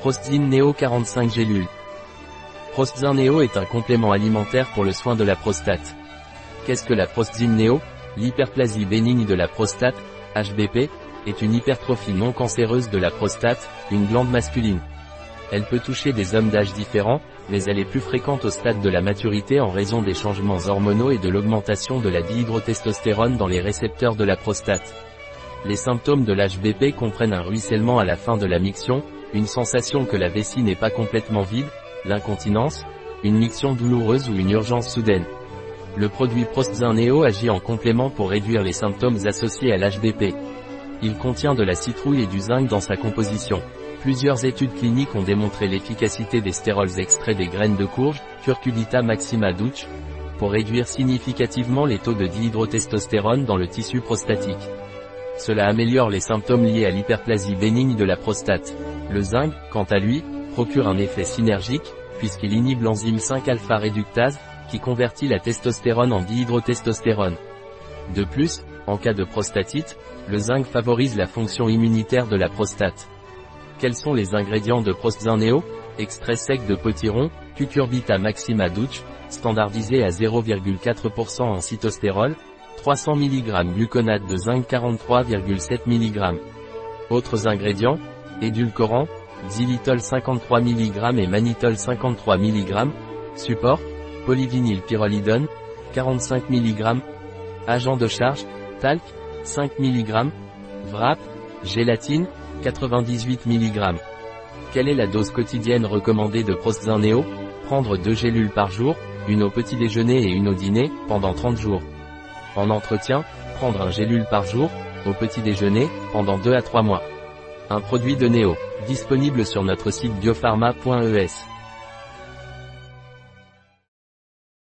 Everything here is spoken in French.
Prostzine Neo 45 gélules. Prostzin Neo est un complément alimentaire pour le soin de la prostate. Qu'est-ce que la Prostzine Neo? L'hyperplasie bénigne de la prostate, HBP, est une hypertrophie non cancéreuse de la prostate, une glande masculine. Elle peut toucher des hommes d'âge différents, mais elle est plus fréquente au stade de la maturité en raison des changements hormonaux et de l'augmentation de la dihydrotestostérone dans les récepteurs de la prostate. Les symptômes de l'HBP comprennent un ruissellement à la fin de la miction, une sensation que la vessie n'est pas complètement vide, l'incontinence, une miction douloureuse ou une urgence soudaine. Le produit Prostzin Neo agit en complément pour réduire les symptômes associés à l'HBP. Il contient de la citrouille et du zinc dans sa composition. Plusieurs études cliniques ont démontré l'efficacité des stérols extraits des graines de courge, Curcubita maxima douche, pour réduire significativement les taux de dihydrotestostérone dans le tissu prostatique. Cela améliore les symptômes liés à l'hyperplasie bénigne de la prostate. Le zinc, quant à lui, procure un effet synergique, puisqu'il inhibe l'enzyme 5-alpha réductase, qui convertit la testostérone en dihydrotestostérone. De plus, en cas de prostatite, le zinc favorise la fonction immunitaire de la prostate. Quels sont les ingrédients de Prostzin Neo Extrait sec de potiron, cucurbita maxima douche, standardisé à 0,4% en cytostérol, 300 mg gluconate de zinc 43,7 mg. Autres ingrédients, édulcorants, xylitol 53 mg et mannitol 53 mg, support, polyvinyl pyrrolidone, 45 mg, agent de charge, talc, 5 mg, wrap, gélatine, 98 mg. Quelle est la dose quotidienne recommandée de Prostzin Neo Prendre deux gélules par jour, une au petit déjeuner et une au dîner, pendant 30 jours. En entretien, prendre un gélule par jour, au petit déjeuner, pendant 2 à 3 mois. Un produit de Neo, disponible sur notre site biopharma.es.